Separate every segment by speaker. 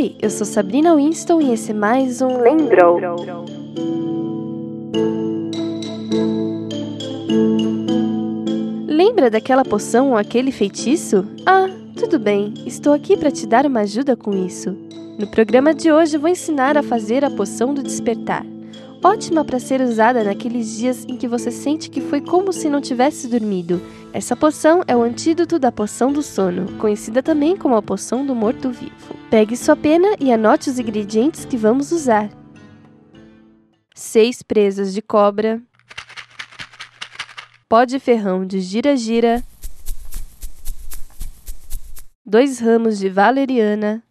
Speaker 1: Oi, eu sou Sabrina Winston e esse é mais um Lembrou. Lembra daquela poção ou aquele feitiço? Ah, tudo bem, estou aqui para te dar uma ajuda com isso. No programa de hoje vou ensinar a fazer a poção do despertar. Ótima para ser usada naqueles dias em que você sente que foi como se não tivesse dormido. Essa poção é o antídoto da poção do sono, conhecida também como a poção do morto-vivo. Pegue sua pena e anote os ingredientes que vamos usar. 6 presas de cobra, pó de ferrão de gira-gira, 2 ramos de valeriana,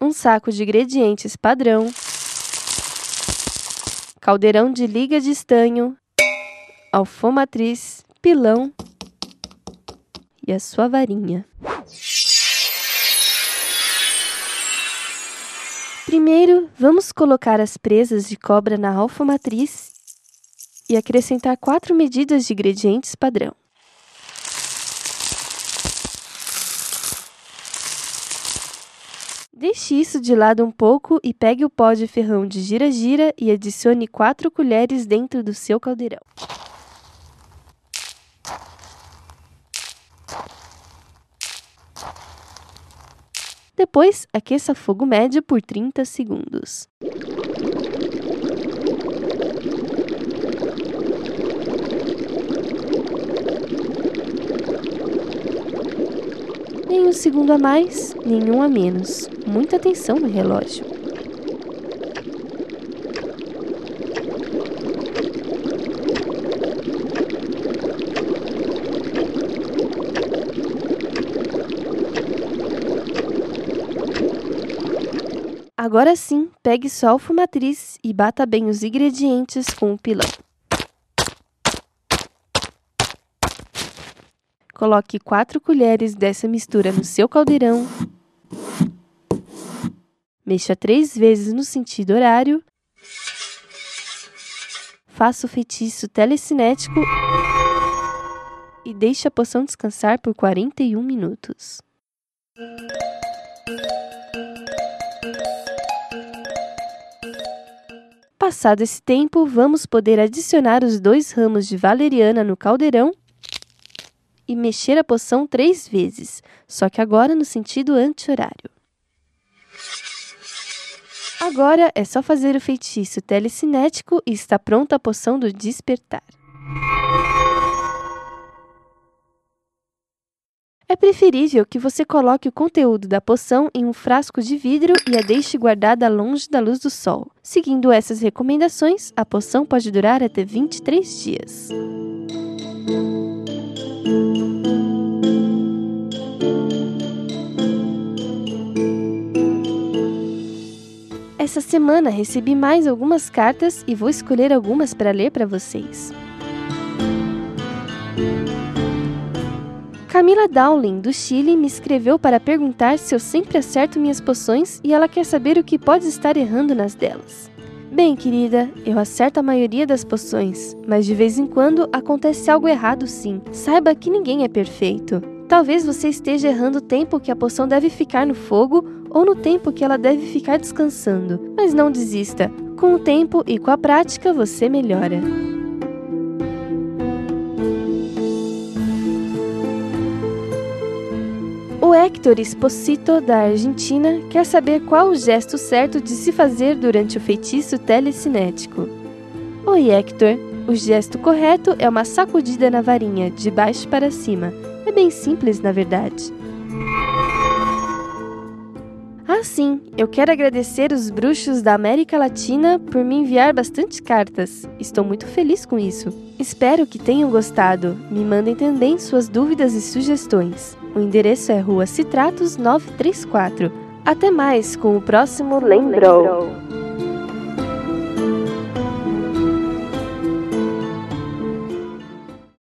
Speaker 1: um saco de ingredientes padrão, caldeirão de liga de estanho, alfomatriz, pilão e a sua varinha. Primeiro, vamos colocar as presas de cobra na alfomatriz e acrescentar quatro medidas de ingredientes padrão. Deixe isso de lado um pouco e pegue o pó de ferrão de gira-gira e adicione 4 colheres dentro do seu caldeirão. Depois, aqueça fogo médio por 30 segundos. Nem um segundo a mais, nenhum a menos. Muita atenção no relógio. Agora sim, pegue sua alfumatriz e bata bem os ingredientes com o pilão. Coloque 4 colheres dessa mistura no seu caldeirão. Mexa três vezes no sentido horário. Faça o feitiço telecinético e deixe a poção descansar por 41 minutos. Passado esse tempo, vamos poder adicionar os dois ramos de valeriana no caldeirão e mexer a poção três vezes, só que agora no sentido anti-horário. Agora é só fazer o feitiço telecinético e está pronta a poção do despertar. É preferível que você coloque o conteúdo da poção em um frasco de vidro e a deixe guardada longe da luz do sol. Seguindo essas recomendações, a poção pode durar até 23 dias. Semana recebi mais algumas cartas e vou escolher algumas para ler para vocês. Camila Dowling, do Chile, me escreveu para perguntar se eu sempre acerto minhas poções e ela quer saber o que pode estar errando nas delas. Bem, querida, eu acerto a maioria das poções, mas de vez em quando acontece algo errado sim. Saiba que ninguém é perfeito. Talvez você esteja errando o tempo que a poção deve ficar no fogo ou no tempo que ela deve ficar descansando. Mas não desista. Com o tempo e com a prática você melhora. O Héctor Esposito, da Argentina, quer saber qual o gesto certo de se fazer durante o feitiço telecinético. Oi, Héctor. O gesto correto é uma sacudida na varinha, de baixo para cima. É bem simples, na verdade. Sim, eu quero agradecer os bruxos da América Latina por me enviar bastante cartas. Estou muito feliz com isso. Espero que tenham gostado. Me mandem também suas dúvidas e sugestões. O endereço é Rua Citratos 934. Até mais com o próximo Lembrou.